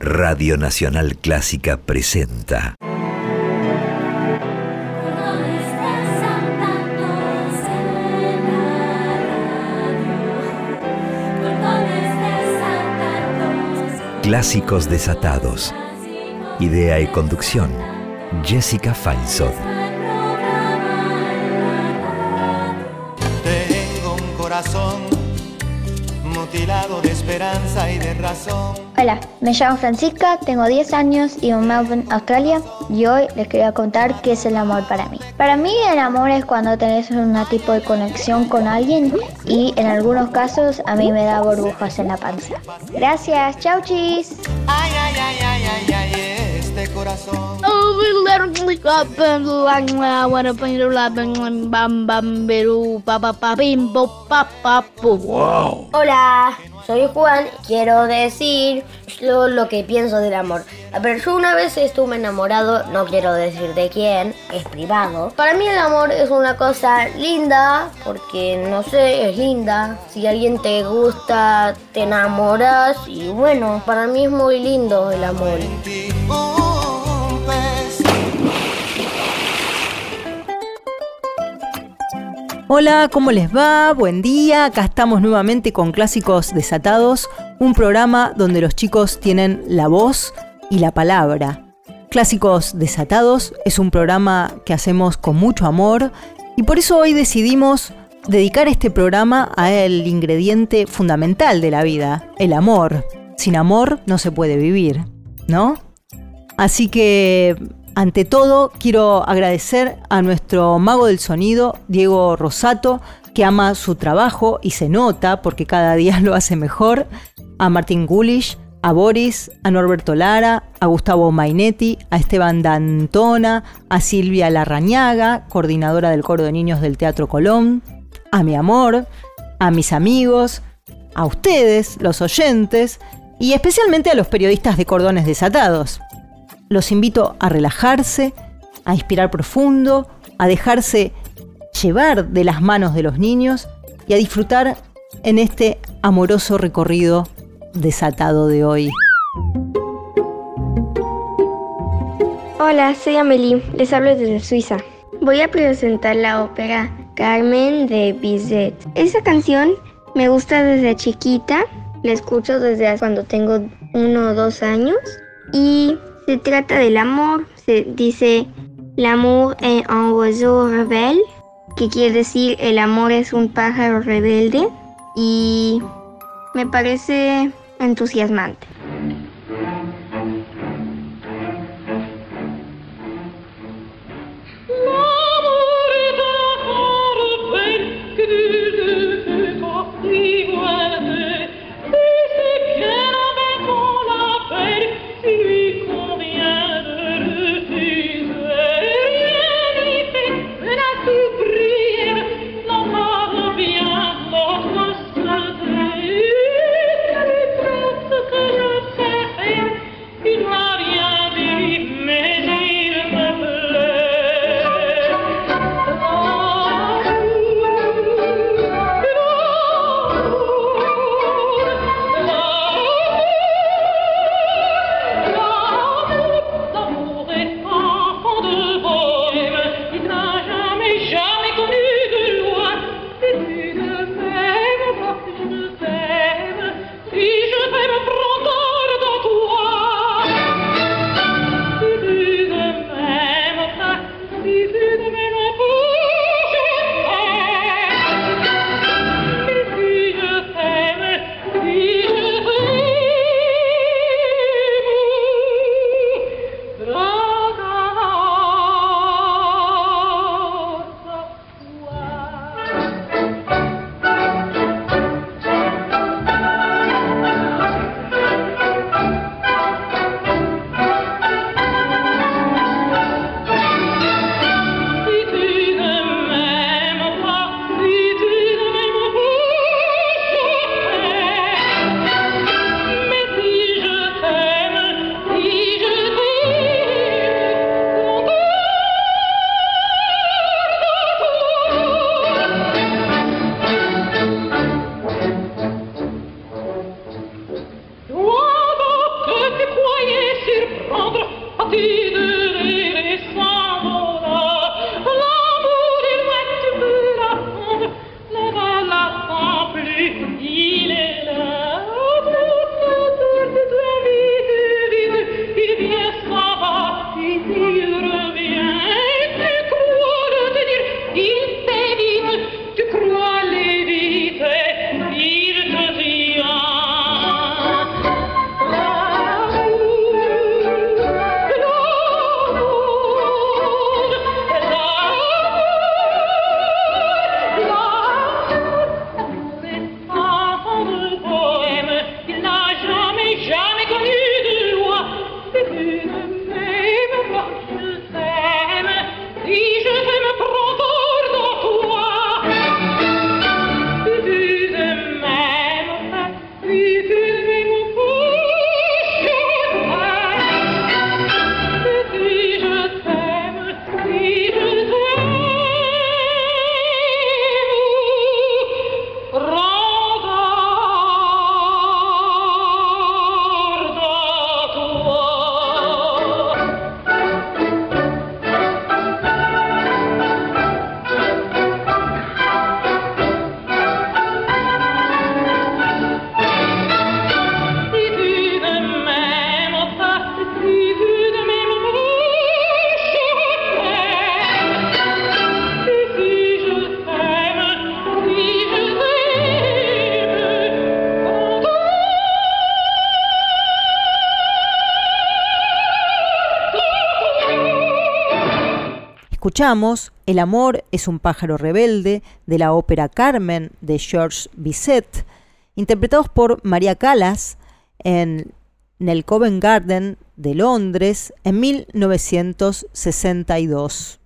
Radio Nacional Clásica presenta. Clásicos desatados. Idea y conducción. Jessica Feinsod. Esperanza y de razón. Hola, me llamo Francisca, tengo 10 años y vivo en Melbourne, Australia, y hoy les quería contar qué es el amor para mí. Para mí el amor es cuando tenés un tipo de conexión con alguien y en algunos casos a mí me da burbujas en la panza. Gracias, chau chis. Ay, ay, ay, corazón. Hola, soy Juan. Quiero decir lo, lo que pienso del amor. A ver, yo una vez estuve enamorado, no quiero decir de quién, es privado. Para mí el amor es una cosa linda, porque no sé, es linda. Si alguien te gusta, te enamoras y bueno, para mí es muy lindo el amor. Hola, ¿cómo les va? Buen día. Acá estamos nuevamente con Clásicos Desatados, un programa donde los chicos tienen la voz y la palabra. Clásicos Desatados es un programa que hacemos con mucho amor y por eso hoy decidimos dedicar este programa a el ingrediente fundamental de la vida, el amor. Sin amor no se puede vivir, ¿no? Así que, ante todo, quiero agradecer a nuestro mago del sonido, Diego Rosato, que ama su trabajo y se nota porque cada día lo hace mejor, a Martín Gulish, a Boris, a Norberto Lara, a Gustavo Mainetti, a Esteban Dantona, a Silvia Larrañaga, coordinadora del coro de niños del Teatro Colón, a mi amor, a mis amigos, a ustedes, los oyentes, y especialmente a los periodistas de cordones desatados. Los invito a relajarse, a inspirar profundo, a dejarse llevar de las manos de los niños y a disfrutar en este amoroso recorrido desatado de hoy. Hola, soy Amelie, les hablo desde Suiza. Voy a presentar la ópera Carmen de Bizet. Esa canción me gusta desde chiquita, la escucho desde cuando tengo uno o dos años y se trata del amor. Se dice L'amour est un oiseau rebelle, que quiere decir el amor es un pájaro rebelde y me parece entusiasmante. Escuchamos El amor es un pájaro rebelde de la ópera Carmen de Georges Bizet, interpretados por María Callas en el Covent Garden de Londres en 1962.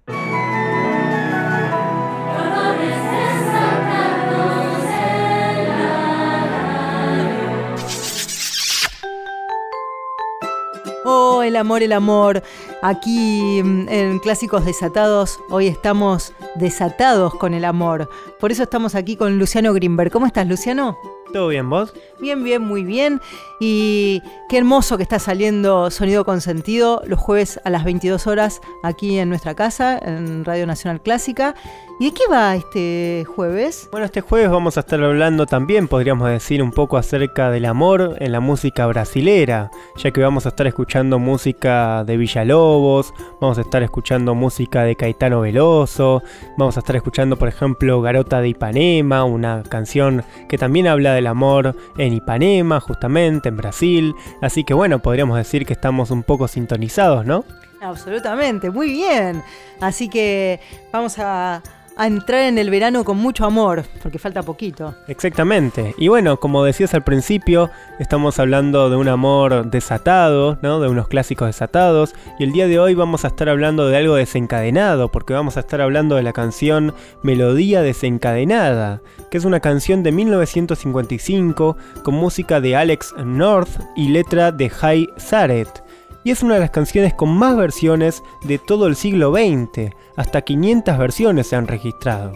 Oh, el amor, el amor. Aquí mm, en Clásicos Desatados, hoy estamos desatados con el amor. Por eso estamos aquí con Luciano Grimberg. ¿Cómo estás, Luciano? ¿Todo bien, vos? Bien, bien, muy bien. Y qué hermoso que está saliendo Sonido con Sentido los jueves a las 22 horas aquí en nuestra casa, en Radio Nacional Clásica. ¿Y de qué va este jueves? Bueno, este jueves vamos a estar hablando también, podríamos decir, un poco acerca del amor en la música brasilera, ya que vamos a estar escuchando música de Villalobos, vamos a estar escuchando música de Caetano Veloso, vamos a estar escuchando, por ejemplo, Garota de Ipanema, una canción que también habla del amor en Ipanema, justamente, en Brasil. Así que bueno, podríamos decir que estamos un poco sintonizados, ¿no? Absolutamente, muy bien. Así que vamos a a entrar en el verano con mucho amor, porque falta poquito. Exactamente. Y bueno, como decías al principio, estamos hablando de un amor desatado, ¿no? De unos clásicos desatados. Y el día de hoy vamos a estar hablando de algo desencadenado, porque vamos a estar hablando de la canción Melodía desencadenada, que es una canción de 1955 con música de Alex North y letra de Jai Zaret y es una de las canciones con más versiones de todo el siglo XX, hasta 500 versiones se han registrado,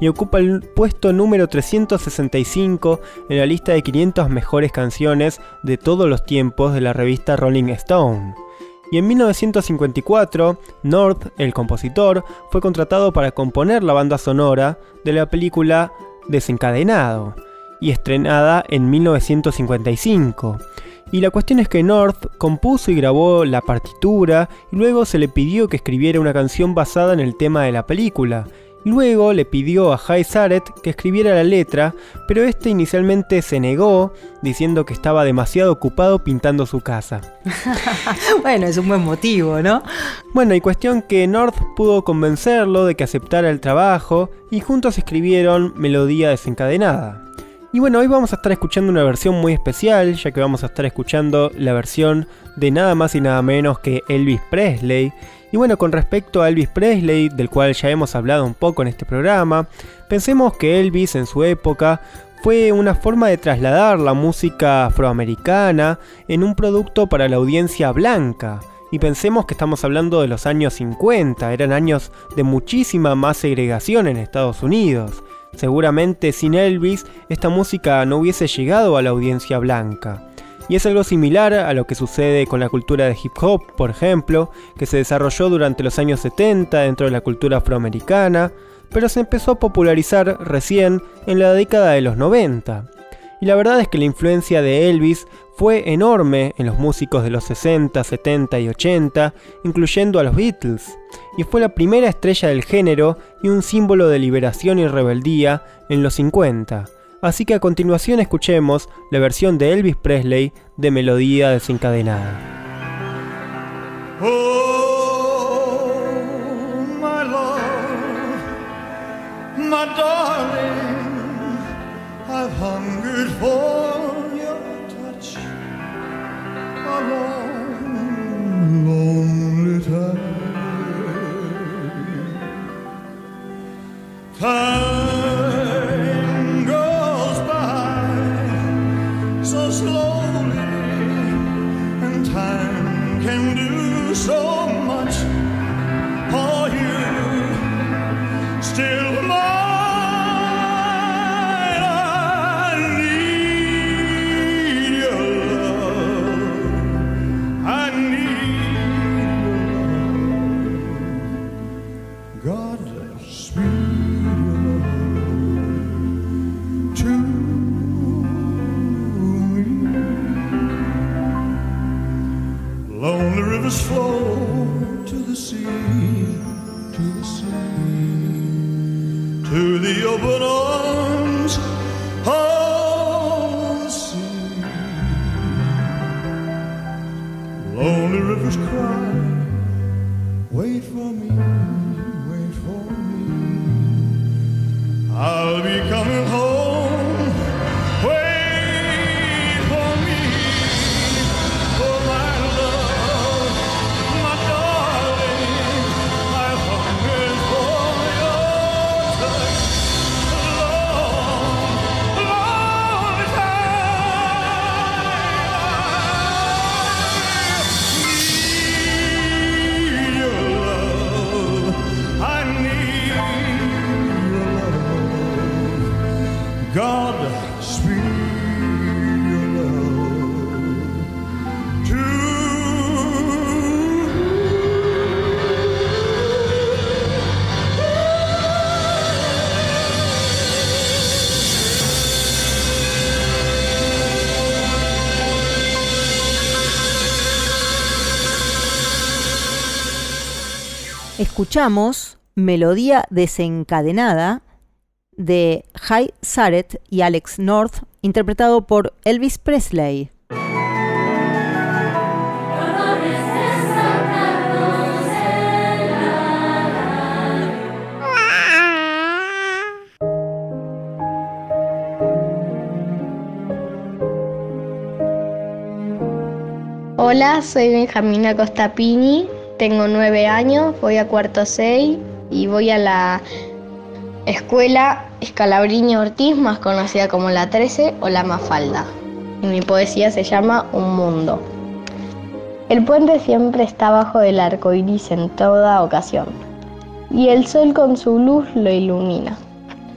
y ocupa el puesto número 365 en la lista de 500 mejores canciones de todos los tiempos de la revista Rolling Stone. Y en 1954, North, el compositor, fue contratado para componer la banda sonora de la película Desencadenado, y estrenada en 1955. Y la cuestión es que North compuso y grabó la partitura y luego se le pidió que escribiera una canción basada en el tema de la película. Luego le pidió a Jai Zaret que escribiera la letra, pero este inicialmente se negó, diciendo que estaba demasiado ocupado pintando su casa. bueno, es un buen motivo, ¿no? Bueno, y cuestión que North pudo convencerlo de que aceptara el trabajo y juntos escribieron Melodía desencadenada. Y bueno, hoy vamos a estar escuchando una versión muy especial, ya que vamos a estar escuchando la versión de nada más y nada menos que Elvis Presley. Y bueno, con respecto a Elvis Presley, del cual ya hemos hablado un poco en este programa, pensemos que Elvis en su época fue una forma de trasladar la música afroamericana en un producto para la audiencia blanca. Y pensemos que estamos hablando de los años 50, eran años de muchísima más segregación en Estados Unidos. Seguramente sin Elvis esta música no hubiese llegado a la audiencia blanca. Y es algo similar a lo que sucede con la cultura de hip hop, por ejemplo, que se desarrolló durante los años 70 dentro de la cultura afroamericana, pero se empezó a popularizar recién en la década de los 90. Y la verdad es que la influencia de Elvis fue enorme en los músicos de los 60, 70 y 80, incluyendo a los Beatles, y fue la primera estrella del género y un símbolo de liberación y rebeldía en los 50. Así que a continuación escuchemos la versión de Elvis Presley de Melodía desencadenada. Oh, hungered for your touch a long, lonely time. Time Escuchamos Melodía desencadenada de High Saret y Alex North, interpretado por Elvis Presley. Hola, soy Benjamina Costapini, tengo nueve años, voy a cuarto 6 y voy a la escuela Escalabriño Ortiz, más conocida como la 13 o la Mafalda. Y mi poesía se llama Un Mundo. El puente siempre está bajo del arco iris en toda ocasión, y el sol con su luz lo ilumina.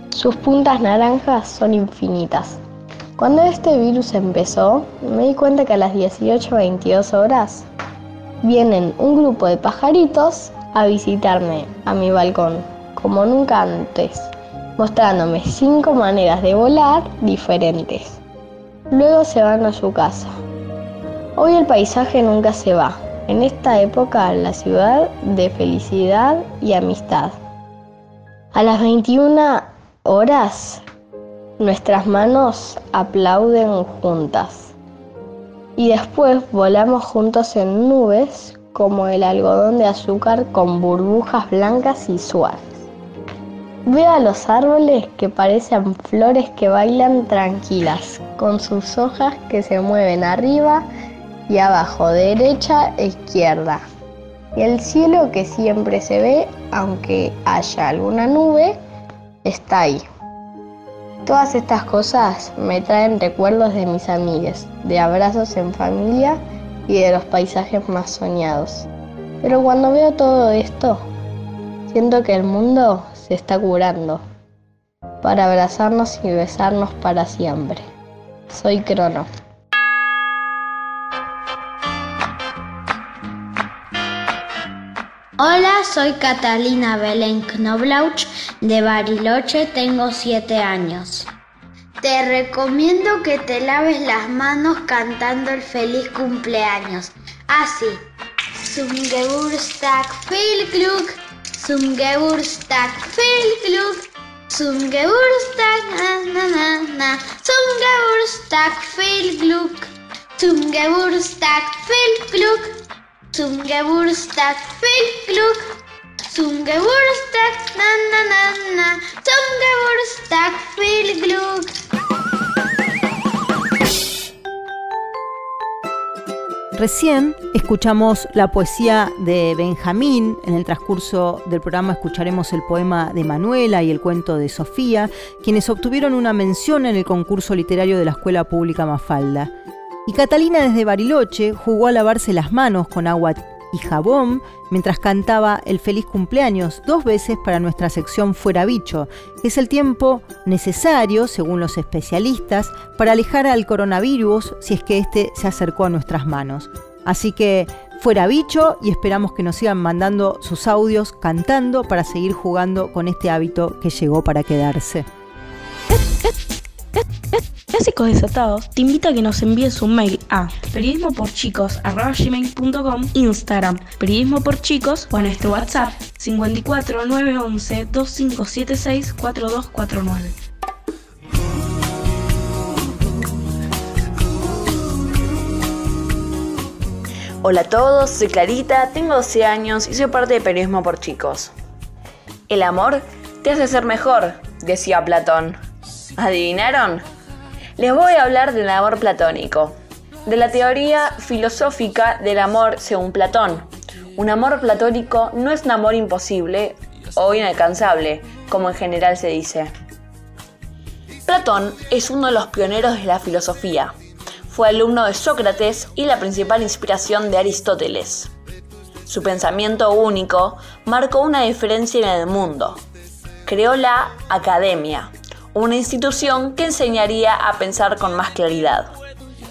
Sus puntas naranjas son infinitas. Cuando este virus empezó, me di cuenta que a las 18.22 horas vienen un grupo de pajaritos a visitarme a mi balcón, como nunca antes, mostrándome cinco maneras de volar diferentes. Luego se van a su casa. Hoy el paisaje nunca se va. En esta época la ciudad de felicidad y amistad. A las 21 horas nuestras manos aplauden juntas. Y después volamos juntos en nubes como el algodón de azúcar con burbujas blancas y suaves. Veo a los árboles que parecen flores que bailan tranquilas, con sus hojas que se mueven arriba y abajo, derecha e izquierda. Y el cielo que siempre se ve, aunque haya alguna nube, está ahí. Todas estas cosas me traen recuerdos de mis amigas, de abrazos en familia y de los paisajes más soñados. Pero cuando veo todo esto, siento que el mundo se está curando para abrazarnos y besarnos para siempre. Soy Crono. Hola, soy Catalina Belén Knoblauch de Bariloche, tengo 7 años. Te recomiendo que te laves las manos cantando el feliz cumpleaños. Así. Zum Geburtstag viel Glück, zum Geburtstag viel Glück, zum Geburtstag na na na, zum Geburtstag viel Glück, zum Geburtstag viel Glück. Zum Geburtstag viel Glück. Zum Geburtstag, na na na na. Recién escuchamos la poesía de Benjamín, en el transcurso del programa escucharemos el poema de Manuela y el cuento de Sofía, quienes obtuvieron una mención en el concurso literario de la Escuela Pública Mafalda. Y Catalina desde Bariloche jugó a lavarse las manos con agua y jabón mientras cantaba el feliz cumpleaños dos veces para nuestra sección Fuera Bicho, que es el tiempo necesario, según los especialistas, para alejar al coronavirus si es que éste se acercó a nuestras manos. Así que fuera bicho y esperamos que nos sigan mandando sus audios cantando para seguir jugando con este hábito que llegó para quedarse. Clásicos Desatados te invita a que nos envíes un mail a periodismoporchicos.com, Instagram, periodismo por chicos o a nuestro WhatsApp 54 911 2576 4249. Hola a todos, soy Clarita, tengo 12 años y soy parte de Periodismo por Chicos. El amor te hace ser mejor, decía Platón. ¿Adivinaron? Les voy a hablar del amor platónico, de la teoría filosófica del amor según Platón. Un amor platónico no es un amor imposible o inalcanzable, como en general se dice. Platón es uno de los pioneros de la filosofía. Fue alumno de Sócrates y la principal inspiración de Aristóteles. Su pensamiento único marcó una diferencia en el mundo. Creó la academia, una institución que enseñaría a pensar con más claridad.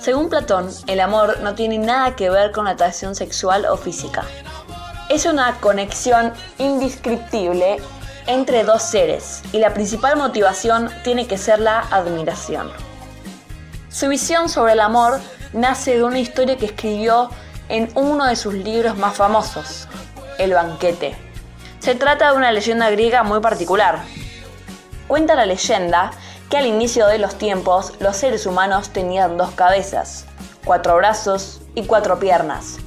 Según Platón, el amor no tiene nada que ver con la atracción sexual o física. Es una conexión indescriptible entre dos seres y la principal motivación tiene que ser la admiración. Su visión sobre el amor nace de una historia que escribió en uno de sus libros más famosos, El banquete. Se trata de una leyenda griega muy particular, Cuenta la leyenda que al inicio de los tiempos los seres humanos tenían dos cabezas, cuatro brazos y cuatro piernas.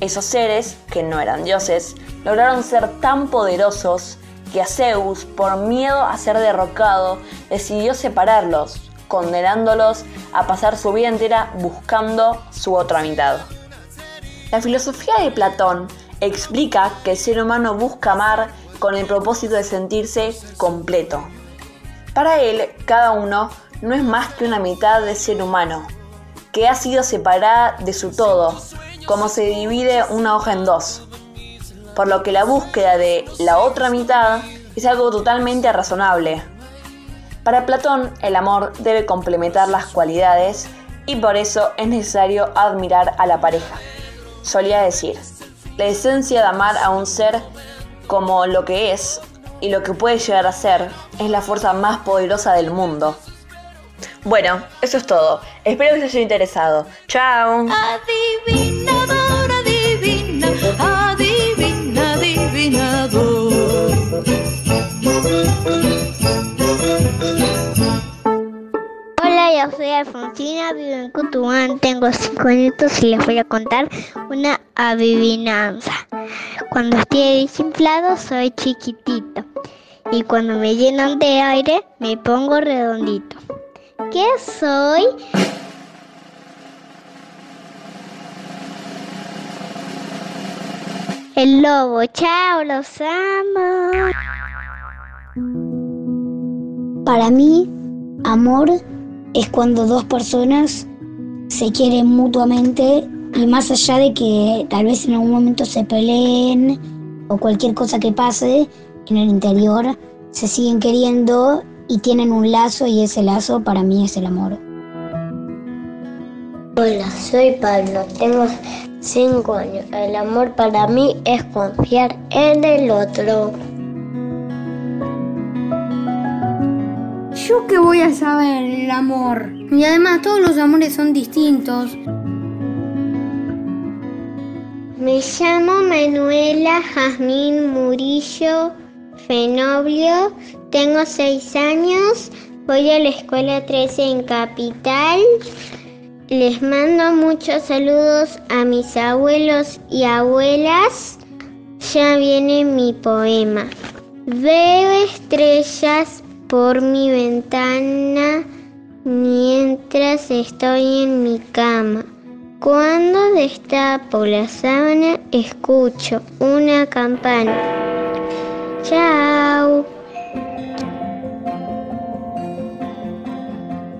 Esos seres, que no eran dioses, lograron ser tan poderosos que a Zeus, por miedo a ser derrocado, decidió separarlos, condenándolos a pasar su vida entera buscando su otra mitad. La filosofía de Platón explica que el ser humano busca amar con el propósito de sentirse completo, para él, cada uno no es más que una mitad de ser humano, que ha sido separada de su todo, como se divide una hoja en dos. Por lo que la búsqueda de la otra mitad es algo totalmente razonable. Para Platón, el amor debe complementar las cualidades y por eso es necesario admirar a la pareja. Solía decir, la esencia de amar a un ser como lo que es y lo que puede llegar a ser es la fuerza más poderosa del mundo. Bueno, eso es todo. Espero que os haya interesado. ¡Chao! Alfonsina, vivo en Cutubán, tengo 5 años y les voy a contar una adivinanza. Cuando estoy desinflado soy chiquitito y cuando me llenan de aire me pongo redondito. ¿Qué soy? El lobo, chao, los amo. Para mí, amor es cuando dos personas se quieren mutuamente y más allá de que tal vez en algún momento se peleen o cualquier cosa que pase en el interior, se siguen queriendo y tienen un lazo y ese lazo para mí es el amor. Hola, soy Pablo, tengo 5 años. El amor para mí es confiar en el otro. ¿Yo qué voy a saber el amor? Y además todos los amores son distintos. Me llamo Manuela Jazmín Murillo Fenoblio, tengo 6 años, voy a la escuela 13 en Capital. Les mando muchos saludos a mis abuelos y abuelas. Ya viene mi poema. Veo estrellas por mi ventana mientras estoy en mi cama. Cuando destapo la sábana escucho una campana. Chao.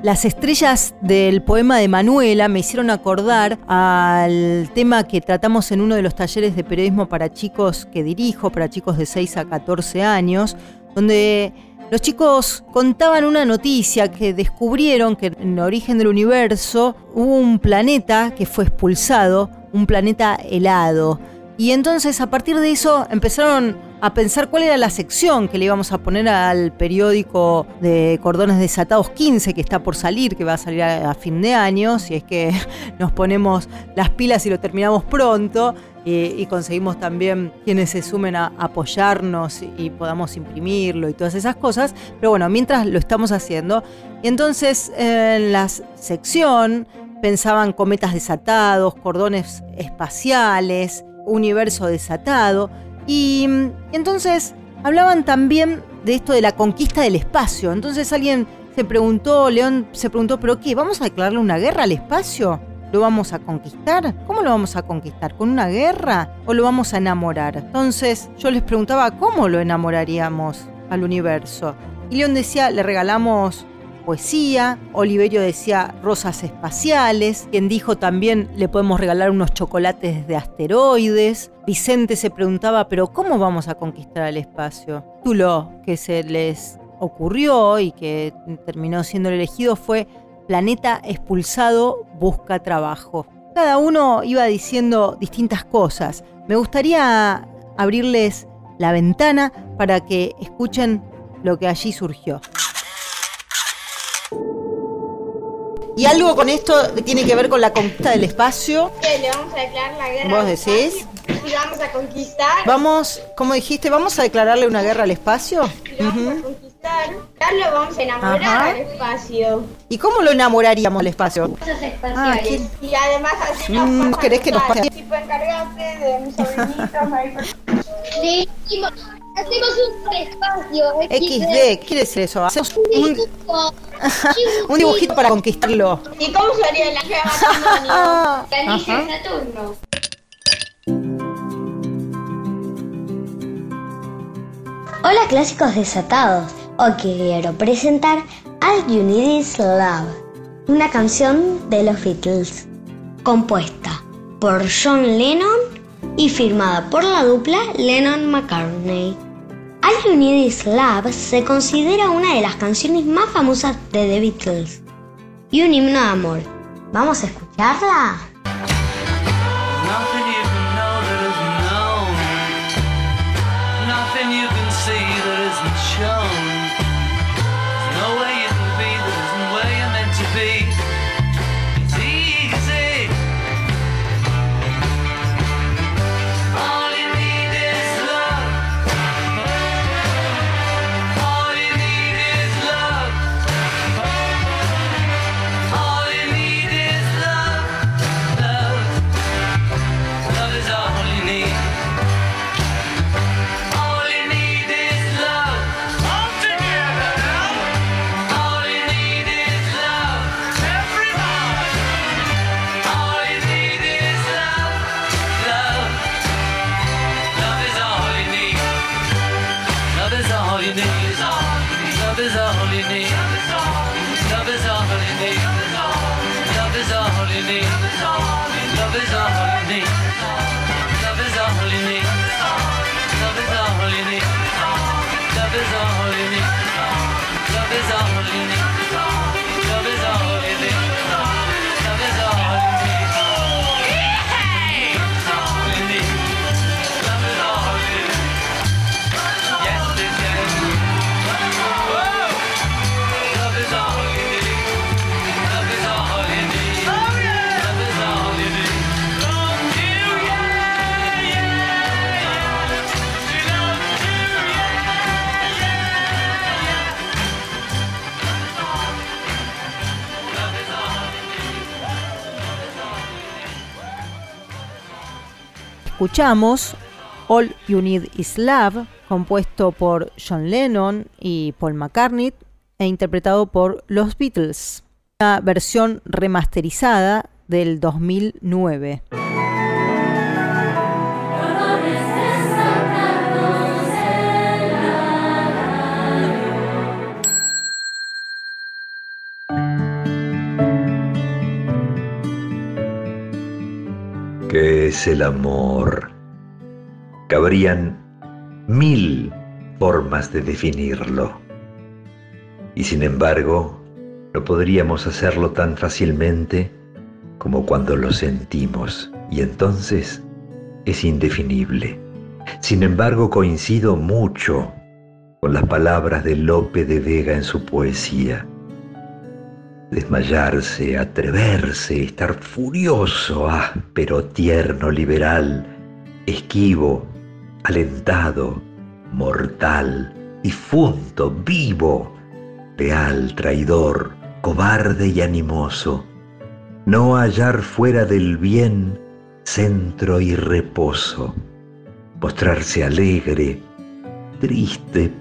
Las estrellas del poema de Manuela me hicieron acordar al tema que tratamos en uno de los talleres de periodismo para chicos que dirijo, para chicos de 6 a 14 años, donde los chicos contaban una noticia que descubrieron que en el origen del universo hubo un planeta que fue expulsado, un planeta helado. Y entonces a partir de eso empezaron a pensar cuál era la sección que le íbamos a poner al periódico de Cordones Desatados 15 que está por salir, que va a salir a, fin de año, si es que nos ponemos las pilas y lo terminamos pronto. Y, conseguimos también quienes se sumen a apoyarnos y, podamos imprimirlo y todas esas cosas. Pero bueno, mientras lo estamos haciendo. Y entonces en la sección pensaban cometas desatados, cordones espaciales, universo desatado. Y, y entonces hablaban también de esto de la conquista del espacio. Entonces alguien se preguntó, León se preguntó, ¿pero qué? ¿Vamos a declararle una guerra al espacio? ¿Lo vamos a conquistar? ¿Cómo lo vamos a conquistar? ¿Con una guerra? ¿O lo vamos a enamorar? Entonces yo les preguntaba, ¿cómo lo enamoraríamos al universo? Y León decía, le regalamos poesía, Oliverio decía rosas espaciales, quien dijo también le podemos regalar unos chocolates de asteroides, Vicente se preguntaba, pero ¿cómo vamos a conquistar el espacio? Tulo, que se les ocurrió y que terminó siendo el elegido fue Planeta expulsado busca trabajo. Cada uno iba diciendo distintas cosas. Me gustaría abrirles la ventana para que escuchen lo que allí surgió. Y algo con esto tiene que ver con la conquista del espacio. ¿Qué? ¿Le vamos a declarar la guerra? ¿Vos decís? ¿Y vamos a conquistar? Vamos, como dijiste, ¿vamos a declararle una guerra al espacio? ¿Lo vamos a conquistar? Ya lo vamos a enamorar Ajá. al espacio. ¿Y cómo lo enamoraríamos al espacio? Cosas Ah, ¿qué? Y además así nos Mm, ¿querés que nos pase? Tipo encargarte de mis sobrinitos, hacemos un espacio. XD, ¿qué quiere decir eso? Hacemos un, un dibujito para conquistarlo. ¿Y cómo sería el ángel matrimonio? La Ajá. de Saturno. Hola clásicos desatados, hoy quiero presentar All You Need Is Love, una canción de los Beatles, compuesta por John Lennon y firmada por la dupla Lennon-McCartney. All You Need Is Love se considera una de las canciones más famosas de The Beatles y un himno de amor. ¿Vamos a escucharla? Escuchamos All You Need Is Love, compuesto por John Lennon y Paul McCartney e interpretado por los Beatles. Una versión remasterizada del 2009. Es el amor? Cabrían mil formas de definirlo. Y sin embargo, no podríamos hacerlo tan fácilmente como cuando lo sentimos. Y entonces es indefinible. Sin embargo, coincido mucho con las palabras de Lope de Vega en su poesía. Desmayarse, atreverse, estar furioso, ah, pero tierno, liberal, esquivo, alentado, mortal, difunto, vivo, leal, traidor, cobarde y animoso. No hallar fuera del bien centro y reposo. Mostrarse alegre, triste,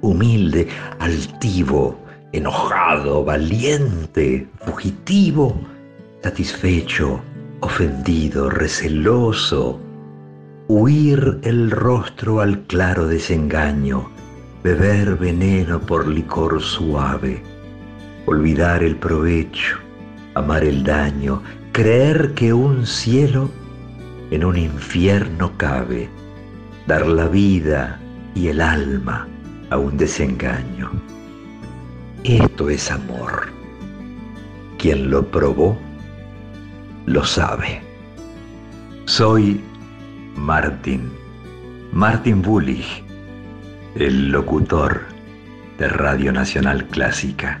humilde, altivo, enojado, valiente, fugitivo, satisfecho, ofendido, receloso, huir el rostro al claro desengaño, beber veneno por licor suave, olvidar el provecho, amar el daño, creer que un cielo en un infierno cabe, dar la vida y el alma a un desengaño. Esto es amor. Quien lo probó, lo sabe. Soy Martin, Martin Bullich, el locutor de Radio Nacional Clásica.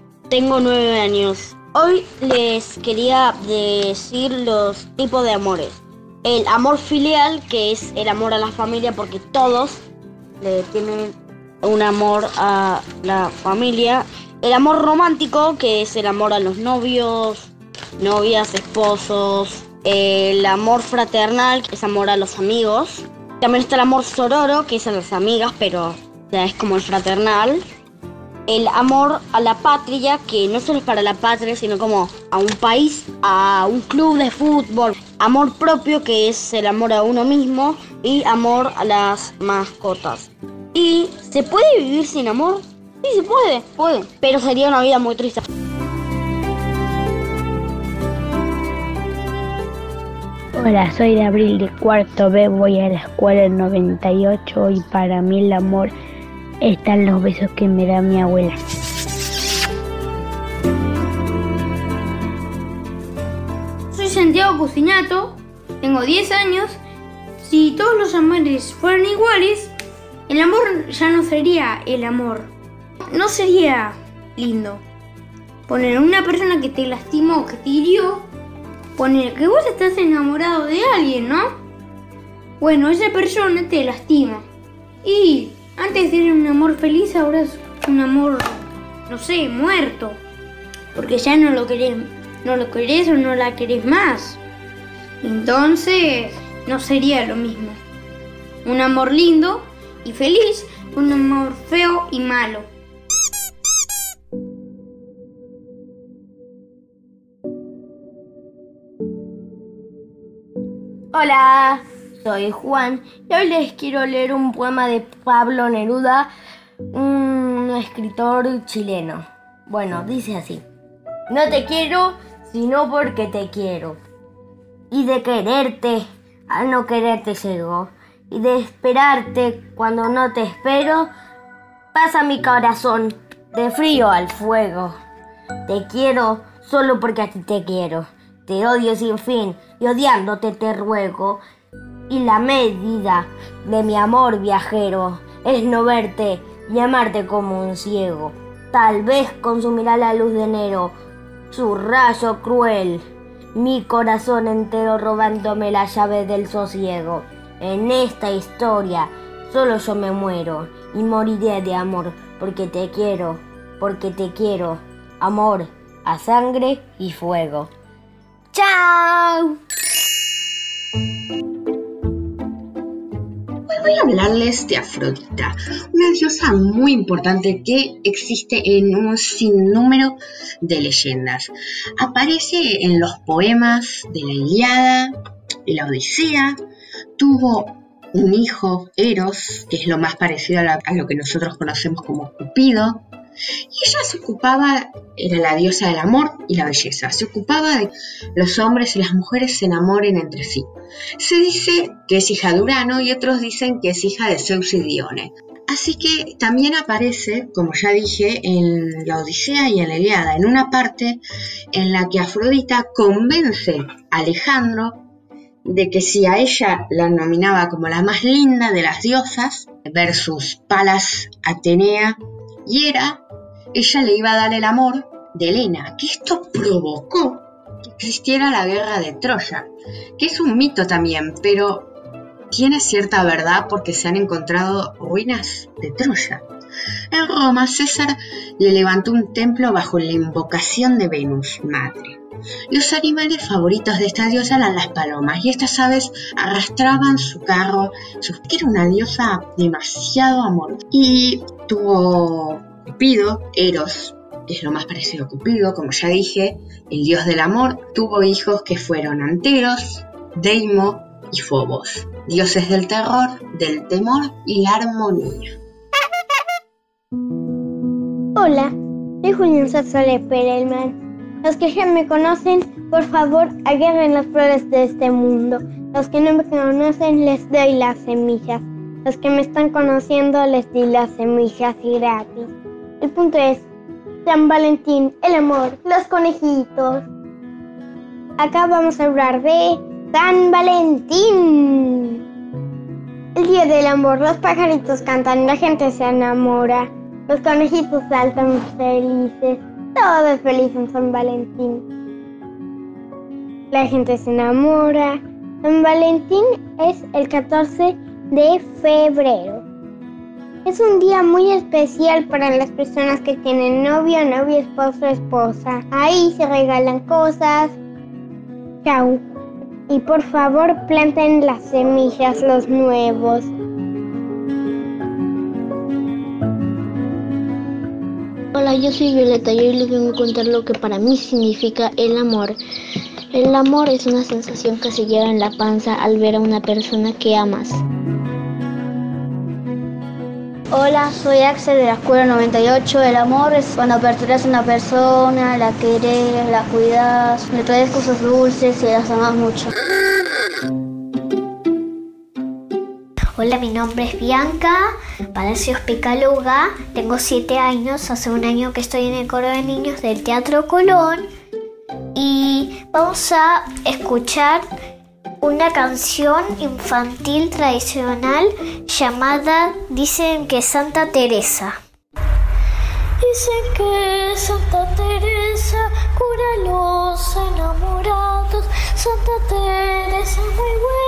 tengo nueve años. Hoy les quería decir los tipos de amores. El amor filial, que es el amor a la familia, porque todos le tienen un amor a la familia. El amor romántico, que es el amor a los novios, novias, esposos. El amor fraternal, que es amor a los amigos. También está el amor sororo, que es a las amigas, pero sea, es como el fraternal. El amor a la patria, que no solo es para la patria, sino como a un país, a un club de fútbol. Amor propio, que es el amor a uno mismo. Y amor a las mascotas. ¿Y se puede vivir sin amor? Sí, se puede, puede. Pero sería una vida muy triste. Hola, soy de abril de cuarto B, voy a la escuela en 98 y para mí el amor está en los besos que me da mi abuela. Soy Santiago Cocinato, tengo 10 años. Si todos los amores fueran iguales, el amor ya no sería el amor. No sería lindo. Poner una persona que te lastimó, que te hirió, poner que vos estás enamorado de alguien, ¿no? Bueno, esa persona te lastima. Y antes era un amor feliz, ahora es un amor, no sé, muerto. Porque ya no lo querés, no lo querés o no la querés más. Entonces, no sería lo mismo. Un amor lindo y feliz, un amor feo y malo. Hola, soy Juan y hoy les quiero leer un poema de Pablo Neruda, un escritor chileno. Bueno, dice así. No te quiero sino porque te quiero. Y de quererte a no quererte llego. Y de esperarte cuando no te espero, pasa mi corazón de frío al fuego. Te quiero solo porque a ti te quiero. Te odio sin fin y odiándote te ruego. Y la medida de mi amor viajero es no verte y amarte como un ciego. Tal vez consumirá la luz de enero su rayo cruel, mi corazón entero robándome la llave del sosiego. En esta historia solo yo me muero y moriré de amor porque te quiero, porque te quiero. Amor a sangre y fuego. ¡Chao! Voy a hablarles de Afrodita, una diosa muy importante que existe en un sinnúmero de leyendas. Aparece en los poemas de la Iliada, de la Odisea, tuvo un hijo, Eros, que es lo más parecido a, a lo que nosotros conocemos como Cupido, y ella se ocupaba, era la diosa del amor y la belleza, se ocupaba de que los hombres y las mujeres se enamoren entre sí. Se dice que es hija de Urano y otros dicen que es hija de Zeus y Dione. Así que también aparece, como ya dije, en la Odisea y en la Iliada, en una parte en la que Afrodita convence a Alejandro de que si a ella la nominaba como la más linda de las diosas, versus Palas, Atenea y Hera, ella le iba a dar el amor de Helena, que esto provocó que existiera la guerra de Troya, que es un mito también, pero tiene cierta verdad porque se han encontrado ruinas de Troya. En Roma, César le levantó un templo bajo la invocación de Venus, madre. Los animales favoritos de esta diosa eran las palomas y estas aves arrastraban su carro, su- era una diosa demasiado amorosa. Y tuvo Cupido, Eros, es lo más parecido a Cupido, como ya dije, el dios del amor, tuvo hijos que fueron Anteros, Deimo y Fobos, dioses del terror, del temor y la armonía. Hola, soy Julián Sazole Perelman. Los que ya me conocen, por favor, agarren las flores de este mundo. Los que no me conocen, les doy las semillas. Los que me están conociendo, les di las semillas gratis. El punto es, San Valentín, el amor, los conejitos. Acá vamos a hablar de San Valentín. El día del amor, los pajaritos cantan, la gente se enamora, los conejitos saltan felices, todo es feliz en San Valentín. La gente se enamora. San Valentín es el 14 de febrero. Es un día muy especial para las personas que tienen novio, novio, esposo, esposa. Ahí se regalan cosas. Chau. Y por favor planten las semillas los nuevos. Hola, yo soy Violeta y hoy les vengo a contar lo que para mí significa el amor. El amor es una sensación que se lleva en la panza al ver a una persona que amas. Hola, soy Axel de la Escuela 98. El amor es cuando aperturas a una persona, la querés, la cuidas, le traes cosas dulces y las amas mucho. Hola, mi nombre es Bianca Palacios Picaluga. Tengo 7 años. Hace un año que estoy en el coro de niños del Teatro Colón. Y vamos a escuchar una canción infantil tradicional llamada Dicen que Santa Teresa. Dicen que Santa Teresa cura a los enamorados. Santa Teresa es muy buena,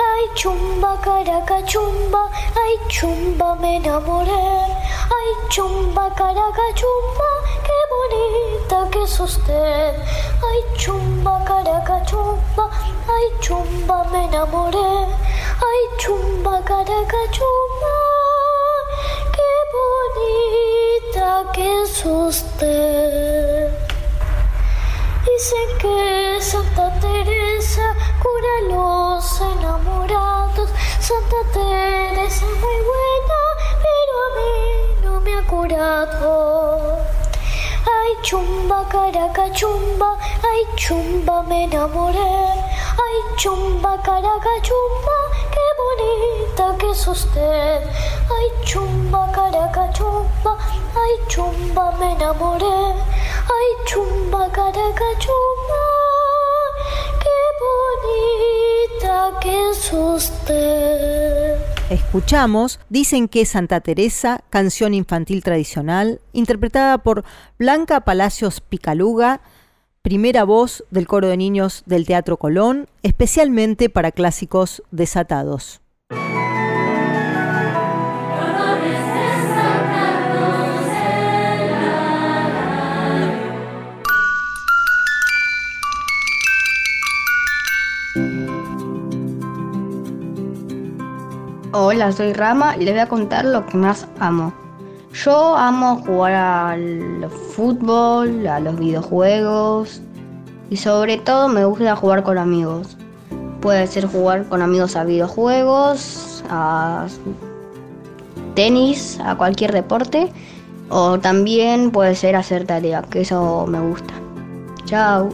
Ay, chumba, caraca, chumba, ay, chumba, me enamoré. Ay, chumba, caraca, chumba, qué bonita que es usted. Ay, chumba, caraca, chumba, ay, chumba, me enamoré. Ay, chumba, caraca, chumba, qué bonita que es usted. Dicen que Santa Teresa cura a los enamorados. Santa Teresa es muy buena, pero a mí no me ha curado. Ay, chumba, caraca, chumba, ay, chumba, me enamoré. Ay, chumba, caraca, chumba, qué bonita que es usted. Ay, chumba, caraca, chumba. Ay, chumba, me enamoré. Ay, chumba, caraca, chumba. Qué bonita que es usted. Escuchamos Dicen que Santa Teresa, canción infantil tradicional, interpretada por Blanca Palacios Picaluga, primera voz del coro de niños del Teatro Colón, especialmente para clásicos desatados. Hola, soy Rama y les voy a contar lo que más amo. Yo amo jugar al fútbol, a los videojuegos y sobre todo me gusta jugar con amigos. Puede ser jugar con amigos a videojuegos, a tenis, a cualquier deporte o también puede ser hacer tarea, que eso me gusta. Chao.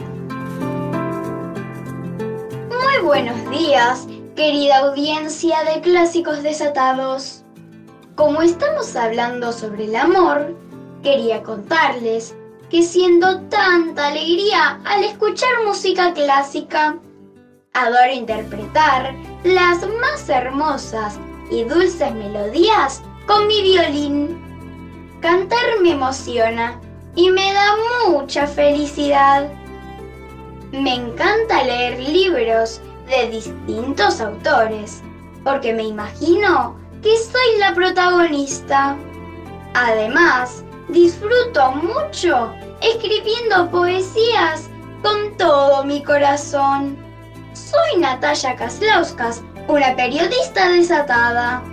Muy buenos días, querida audiencia de Clásicos Desatados. Como estamos hablando sobre el amor, quería contarles que siendo tanta alegría al escuchar música clásica, adoro interpretar las más hermosas y dulces melodías con mi violín. Cantar me emociona y me da mucha felicidad. Me encanta leer libros de distintos autores, porque me imagino que soy la protagonista. Además, disfruto mucho escribiendo poesías con todo mi corazón. Soy Natalia Kaslauskas, una periodista desatada.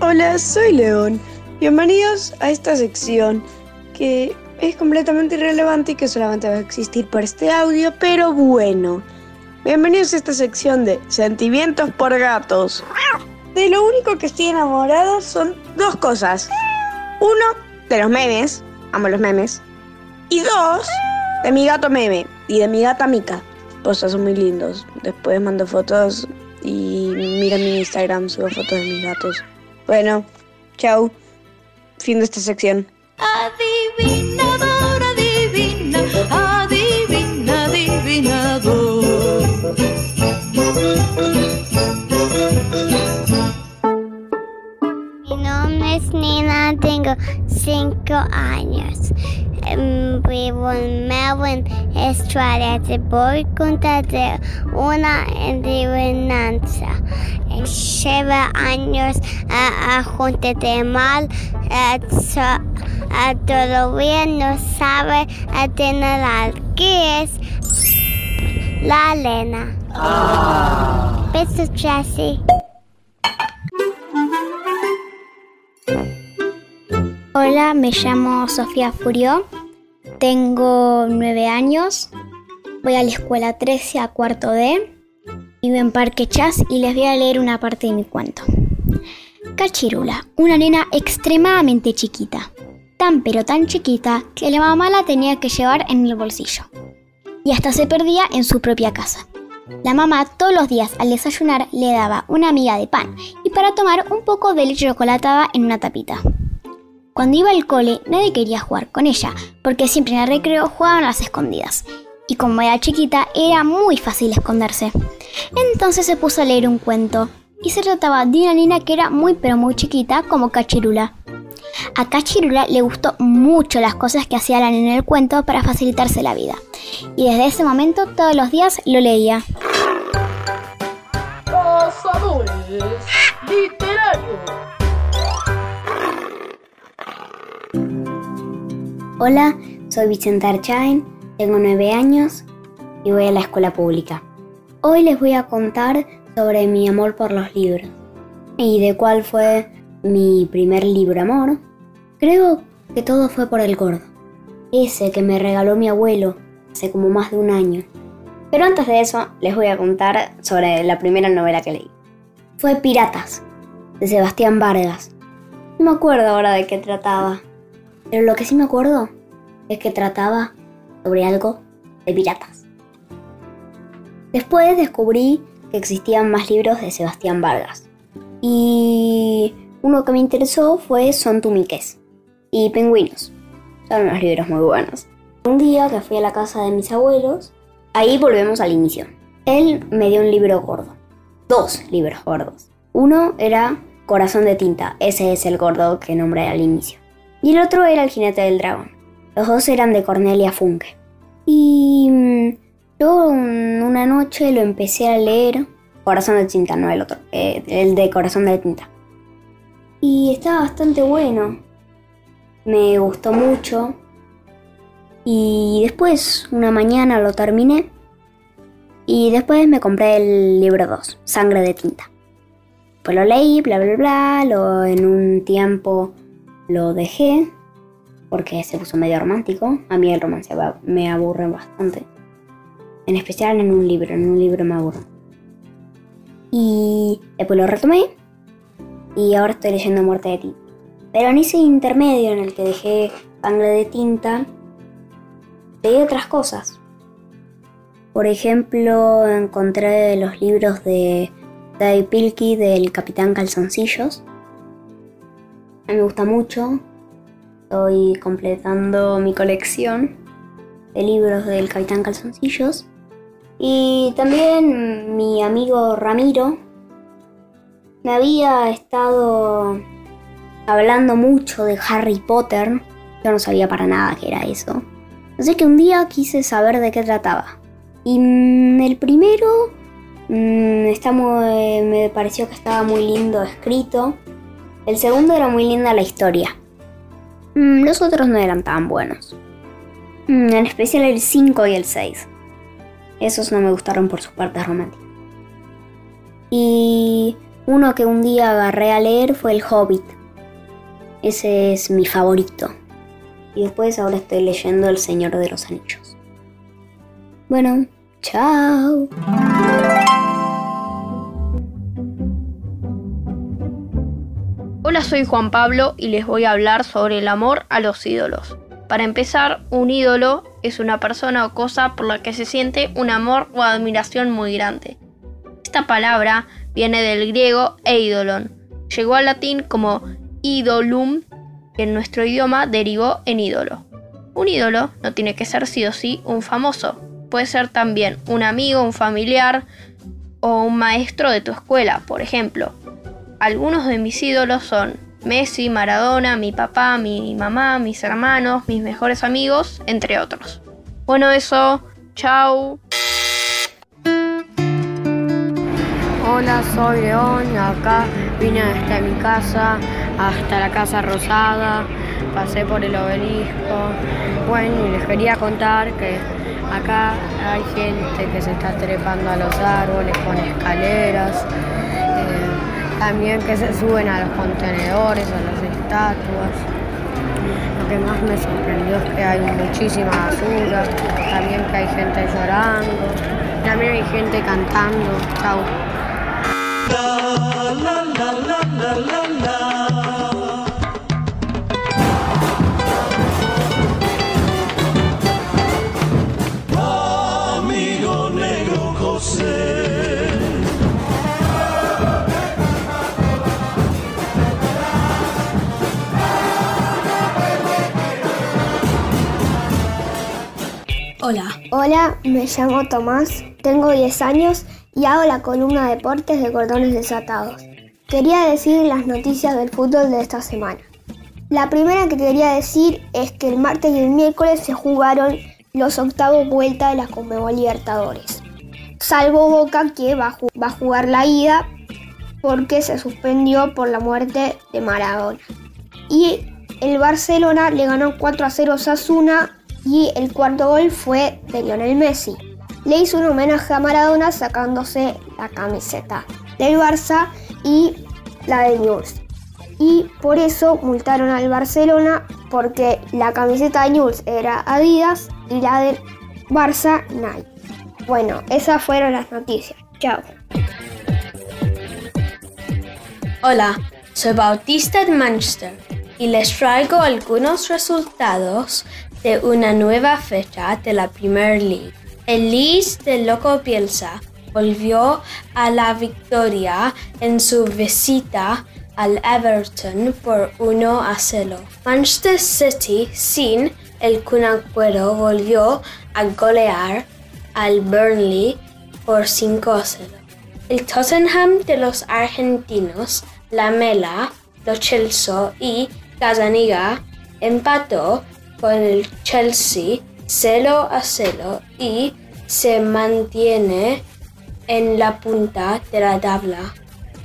Hola, soy León. Bienvenidos a esta sección que es completamente irrelevante y que solamente va a existir por este audio, pero bueno. Bienvenidos a esta sección de Sentimientos por gatos. De lo único que estoy enamorado son dos cosas. Uno, de los memes, amo los memes. Y dos, de mi gato meme y de mi gata Mica. Postas son muy lindos. Después mando fotos y mira mi Instagram, subo fotos de mis gatos. Bueno, chao. Fin de esta sección. Adivinador, años. Vivo en Melbourne, Australia. Te voy a contar de una adivinanza. En Lleva años eh, a, a junta de mal, a, a todavía no sabe eh, a tener ¿Qué es? La lena. Ah. Besos, Jessie. Hola, me llamo Sofía Furió, tengo nueve años, voy a la escuela 13 a cuarto D, vivo en Parque Chas y les voy a leer una parte de mi cuento. Cachirula, una nena extremadamente chiquita, tan pero tan chiquita que la mamá la tenía que llevar en el bolsillo y hasta se perdía en su propia casa. La mamá todos los días al desayunar le daba una miga de pan y para tomar un poco de leche chocolatada en una tapita. Cuando iba al cole nadie quería jugar con ella, porque siempre en el recreo jugaban a las escondidas. Y como era chiquita, era muy fácil esconderse. Entonces se puso a leer un cuento, y se trataba de una nena que era muy pero muy chiquita como Cachirula. A Cachirula le gustó mucho las cosas que hacía la nena en el cuento para facilitarse la vida. Y desde ese momento todos los días lo leía. Hola, soy Vicente Archain, tengo nueve años y voy a la escuela pública. Hoy les voy a contar sobre mi amor por los libros y de cuál fue mi primer libro amor. Creo que todo fue por el gordo, ese que me regaló mi abuelo hace como más de un año. Pero antes de eso, les voy a contar sobre la primera novela que leí. Fue Piratas, de Sebastián Vargas. No me acuerdo ahora de qué trataba, pero lo que sí me acuerdo es que trataba sobre algo de piratas. Después descubrí que existían más libros de Sebastián Vargas. Y uno que me interesó fue Son Tumiques y Pingüinos. Son unos libros muy buenos. Un día que fui a la casa de mis abuelos, ahí volvemos al inicio. Él me dio un libro gordo. Dos libros gordos. Uno era Corazón de tinta, ese es el gordo que nombré al inicio. Y el otro era El jinete del dragón. Los dos eran de Cornelia Funke. Y mm, yo un- una noche lo empecé a leer. Corazón de tinta, no el otro, eh, el de Corazón de tinta. Y estaba bastante bueno. Me gustó mucho. Y después, una mañana lo terminé. Y después me compré el libro 2, Sangre de tinta. Pues lo leí, bla, bla, bla. Lo, en un tiempo lo dejé. Porque se puso medio romántico. A mí el romance me aburre bastante. En especial en un libro. En un libro me aburre. Y después lo retomé. Y ahora estoy leyendo Muerte de tinta. Pero en ese intermedio en el que dejé Sangre de tinta, leí otras cosas. Por ejemplo, encontré los libros de David Pilkey del Capitán Calzoncillos. Me gusta mucho. Estoy completando mi colección de libros del Capitán Calzoncillos. Y también mi amigo Ramiro me había estado hablando mucho de Harry Potter. Yo no sabía para nada qué era eso. Así que un día quise saber de qué trataba. Y mm, el primero mm, está muy- me pareció que estaba muy lindo escrito. El segundo era muy linda la historia. Mm, los otros no eran tan buenos. Mm, en especial el 5 y el 6. Esos no me gustaron por sus partes románticas. Y uno que un día agarré a leer fue El Hobbit. Ese es mi favorito. Y después ahora estoy leyendo El Señor de los Anillos. Bueno, chao. Hola, soy Juan Pablo y les voy a hablar sobre el amor a los ídolos. Para empezar, un ídolo es una persona o cosa por la que se siente un amor o admiración muy grande. Esta palabra viene del griego eidolon. Llegó al latín como idolum, que en nuestro idioma derivó en ídolo. Un ídolo no tiene que ser sí o sí un famoso. Puede ser también un amigo, un familiar o un maestro de tu escuela, por ejemplo. Algunos de mis ídolos son Messi, Maradona, mi papá, mi mamá, mis hermanos, mis mejores amigos, entre otros. Bueno, eso, chao. Hola, soy León acá vine desde mi casa hasta la Casa Rosada, pasé por el obelisco. Bueno, les quería contar que acá hay gente que se está trepando a los árboles con escaleras, eh, también que se suben a los contenedores, a las estatuas. Lo que más me sorprendió es que hay muchísima basura, también que hay gente llorando, también hay gente cantando. Chao. Hola. Me llamo Tomás, tengo 10 años y hago la columna Deportes de Cordones Desatados. Quería decir las noticias del fútbol de esta semana. La primera que quería decir es que el martes y el miércoles se jugaron los octavos vuelta de la Conmebol Libertadores. Salvo Boca que va a, ju- va a jugar la ida porque se suspendió por la muerte de Maradona. Y el Barcelona le ganó 4 a 0 a Sasuna y el cuarto gol fue de Lionel Messi. Le hizo un homenaje a Maradona sacándose la camiseta del Barça y la de Newell's. Y por eso multaron al Barcelona porque la camiseta de Newell's era Adidas y la del Barça Nike. Bueno, esas fueron las noticias. Chao. Hola, soy Bautista de Manchester y les traigo algunos resultados de una nueva fecha de la Premier League. Elise de Loco Bielsa volvió a la victoria en su visita al Everton por 1 a 0. Manchester City sin el Kun Agüero volvió a golear al Burnley por 5 a 0. El Tottenham de los argentinos, Lamela, Lo Celso y Casaniga empató con el Chelsea 0 a 0 y se mantiene en la punta de la tabla.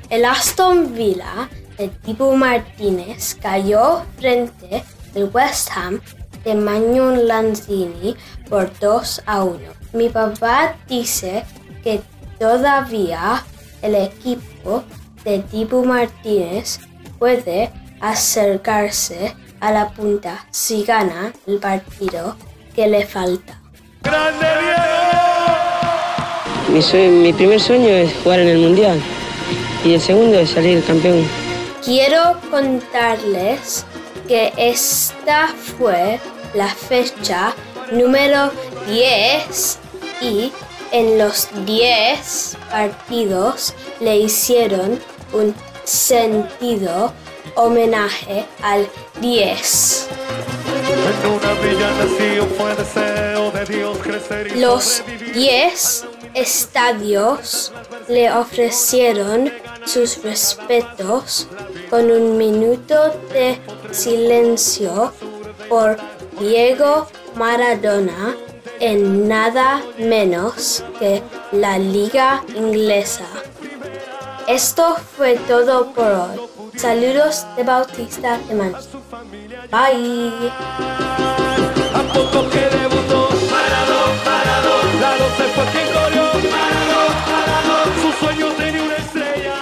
El Aston Villa de Tipo Martínez cayó frente al West Ham de Manuel Lanzini por 2 a 1. Mi papá dice que todavía el equipo de Tipo Martínez puede acercarse a la punta si gana el partido que le falta. Mi, sue- mi primer sueño es jugar en el Mundial y el segundo es salir campeón. Quiero contarles que esta fue la fecha número 10 y en los 10 partidos le hicieron un sentido homenaje al 10. En una villa nació, fue deseo de Dios crecer y Los 10 estadios le ofrecieron sus respetos con un minuto de silencio por Diego Maradona en nada menos que la liga inglesa. Esto fue todo por hoy. Saludos de Bautista de Manchester. Bye. A poco que debutó, Maradón, Maradón, la 12 fue quien corrió, Maradón, Maradón, su sueño tenía una estrella.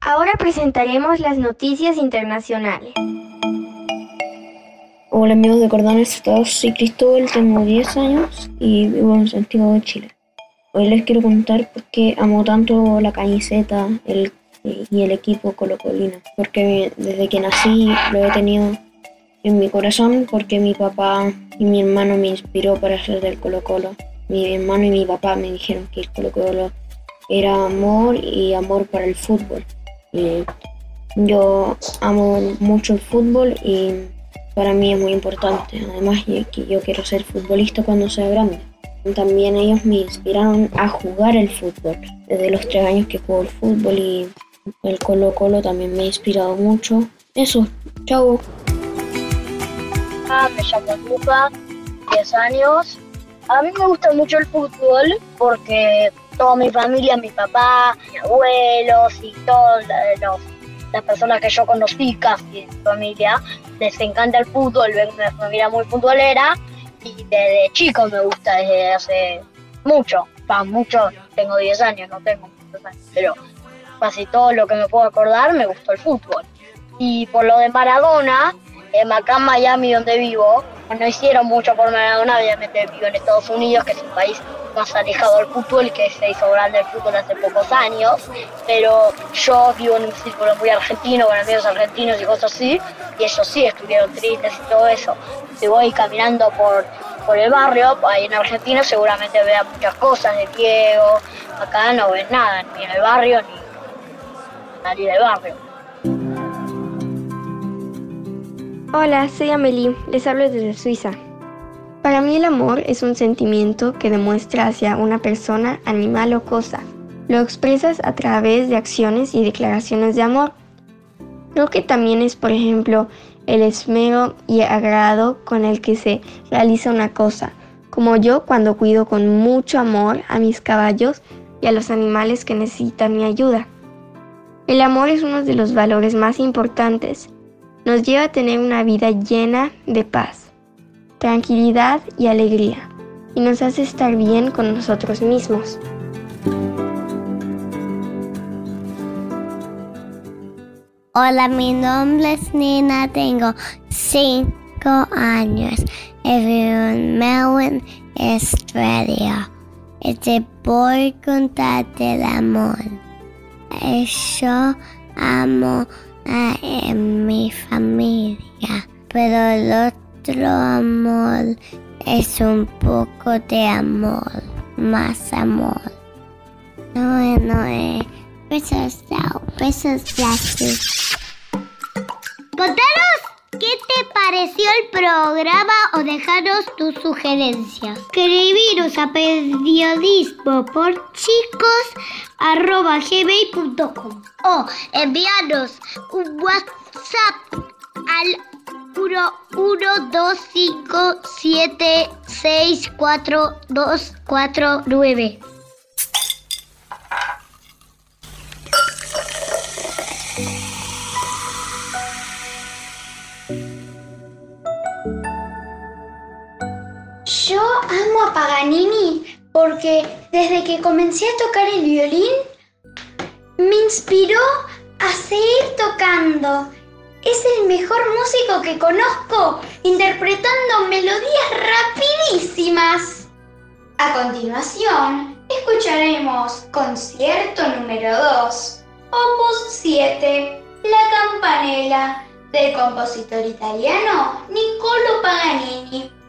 Ahora presentaremos las noticias internacionales. Hola amigos de Cordones soy Cristóbal, tengo 10 años y vivo en Santiago de Chile. Hoy les quiero contar por qué amo tanto la camiseta y el equipo colocolino. Porque desde que nací lo he tenido en mi corazón porque mi papá y mi hermano me inspiró para ser del Colo Colo. Mi hermano y mi papá me dijeron que el Colo Colo era amor y amor para el fútbol. Yo amo mucho el fútbol y para mí es muy importante. Además, yo quiero ser futbolista cuando sea grande. También ellos me inspiraron a jugar el fútbol. Desde los tres años que juego el fútbol y el Colo Colo también me ha inspirado mucho. Eso, chao. Ah, me llamo Luca, 10 años. A mí me gusta mucho el fútbol porque toda mi familia, mi papá, mis abuelos y todas los- las personas que yo conocí casi en mi familia, les encanta el fútbol, vengo de una familia muy futbolera y desde chico me gusta, desde hace mucho, va, mucho, tengo 10 años, no tengo muchos años, pero casi todo lo que me puedo acordar me gustó el fútbol. Y por lo de Maradona, eh, acá en Miami donde vivo, no hicieron mucho por Maradona, obviamente vivo en Estados Unidos, que es un país más alejado del fútbol, que se hizo grande el fútbol hace pocos años, pero yo vivo en un círculo muy argentino, con amigos argentinos y cosas así, y ellos sí estuvieron tristes y todo eso. Si voy caminando por, por el barrio, ahí en Argentina seguramente vean muchas cosas de Diego, acá no ves nada, ni en el barrio, ni nadie del barrio. Hola, soy Amelie, les hablo desde Suiza. Para mí el amor es un sentimiento que demuestra hacia una persona, animal o cosa. Lo expresas a través de acciones y declaraciones de amor. Creo que también es, por ejemplo, el esmero y agrado con el que se realiza una cosa, como yo cuando cuido con mucho amor a mis caballos y a los animales que necesitan mi ayuda. El amor es uno de los valores más importantes nos lleva a tener una vida llena de paz, tranquilidad y alegría, y nos hace estar bien con nosotros mismos. Hola, mi nombre es Nina, tengo 5 años y vivo en Melbourne, Australia. Y te voy a contar del amor. Y Yo amo a eh, mi familia, pero el otro amor es un poco de amor, más amor. No, eh. Besos, chao, besos, gracias. Contanos qué te pareció el programa o dejaros tus sugerencias. Escribiros a periodismo por chicos arroba gmail.com o enviarnos un WhatsApp al 11257642249. Desde que comencé a tocar el violín me inspiró a seguir tocando. Es el mejor músico que conozco interpretando melodías rapidísimas. A continuación, escucharemos concierto número 2, opus 7, La Campanella, del compositor italiano Niccolo Paganini.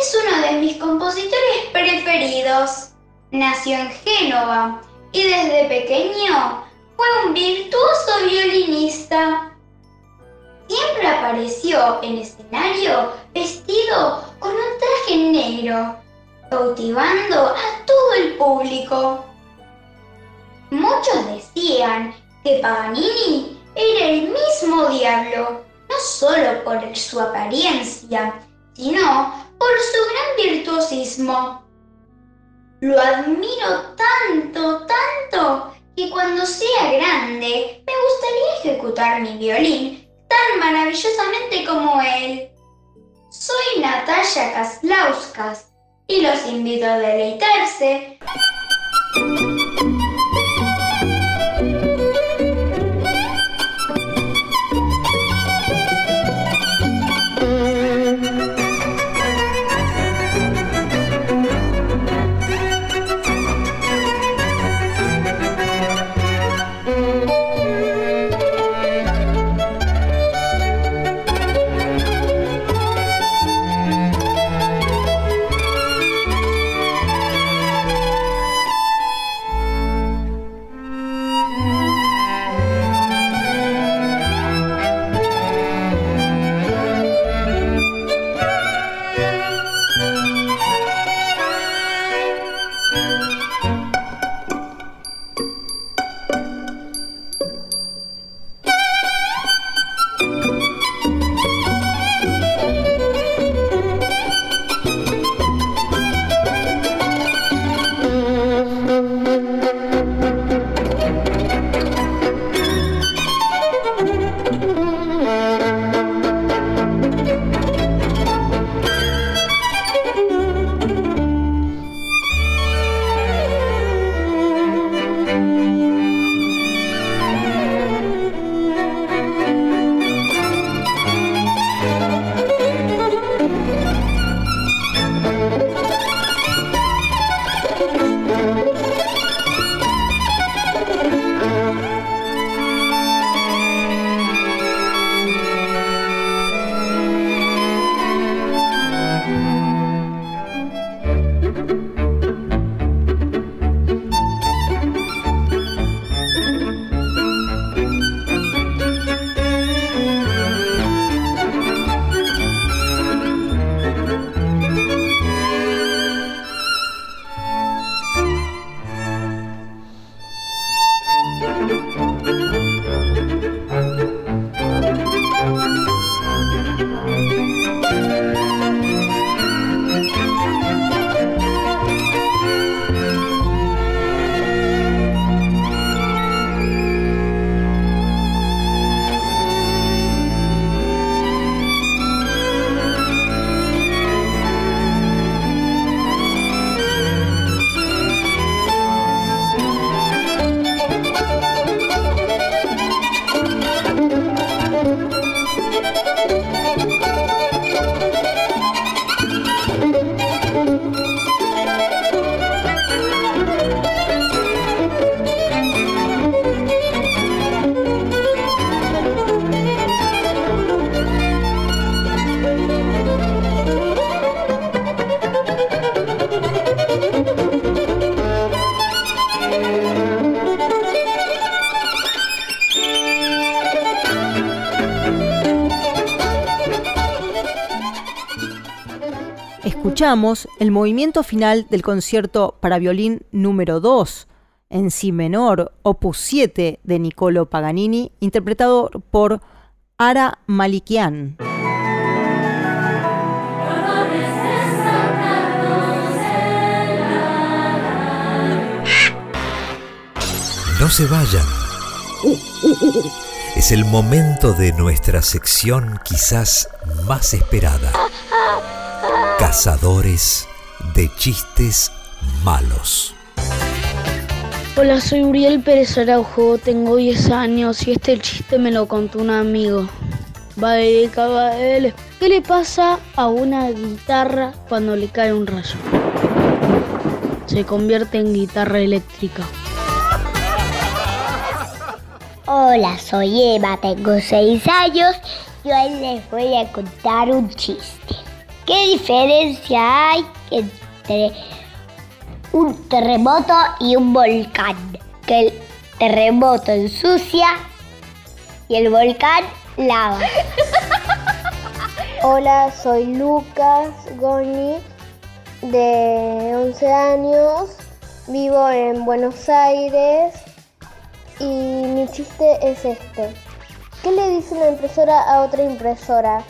Es uno de mis compositores preferidos. Nació en Génova y desde pequeño fue un virtuoso violinista. Siempre apareció en escenario vestido con un traje negro, cautivando a todo el público. Muchos decían que Paganini era el mismo diablo, no solo por su apariencia, sino por su gran virtuosismo. Lo admiro tanto, tanto, que cuando sea grande me gustaría ejecutar mi violín tan maravillosamente como él. Soy Natalia Kaslauskas y los invito a deleitarse. Escuchamos el movimiento final del concierto para violín número 2 en si menor, opus 7 de Niccolo Paganini, interpretado por Ara Malikian. No se vayan. Es el momento de nuestra sección quizás más esperada. Cazadores de chistes malos. Hola, soy Uriel Pérez Araujo, tengo 10 años y este chiste me lo contó un amigo. Va dedicado a él. ¿Qué le pasa a una guitarra cuando le cae un rayo? Se convierte en guitarra eléctrica. Hola, soy Eva, tengo 6 años y hoy les voy a contar un chiste. ¿Qué diferencia hay entre un terremoto y un volcán? Que el terremoto ensucia y el volcán lava. Hola, soy Lucas Goni, de 11 años, vivo en Buenos Aires y mi chiste es este. ¿Qué le dice una impresora a otra impresora?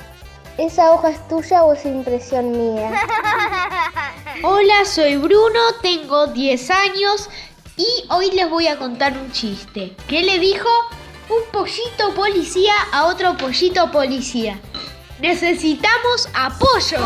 ¿Esa hoja es tuya o es impresión mía? Hola, soy Bruno, tengo 10 años y hoy les voy a contar un chiste. ¿Qué le dijo un pollito policía a otro pollito policía? Necesitamos apoyo.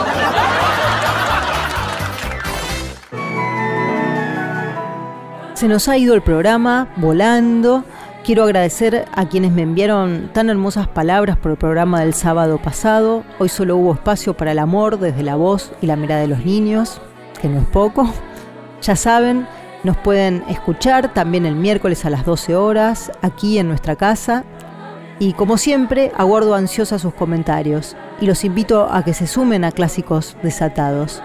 Se nos ha ido el programa volando. Quiero agradecer a quienes me enviaron tan hermosas palabras por el programa del sábado pasado. Hoy solo hubo espacio para el amor desde la voz y la mirada de los niños, que no es poco. Ya saben, nos pueden escuchar también el miércoles a las 12 horas aquí en nuestra casa. Y como siempre, aguardo ansiosa sus comentarios y los invito a que se sumen a Clásicos Desatados.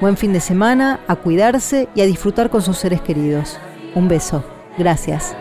Buen fin de semana, a cuidarse y a disfrutar con sus seres queridos. Un beso. Gracias.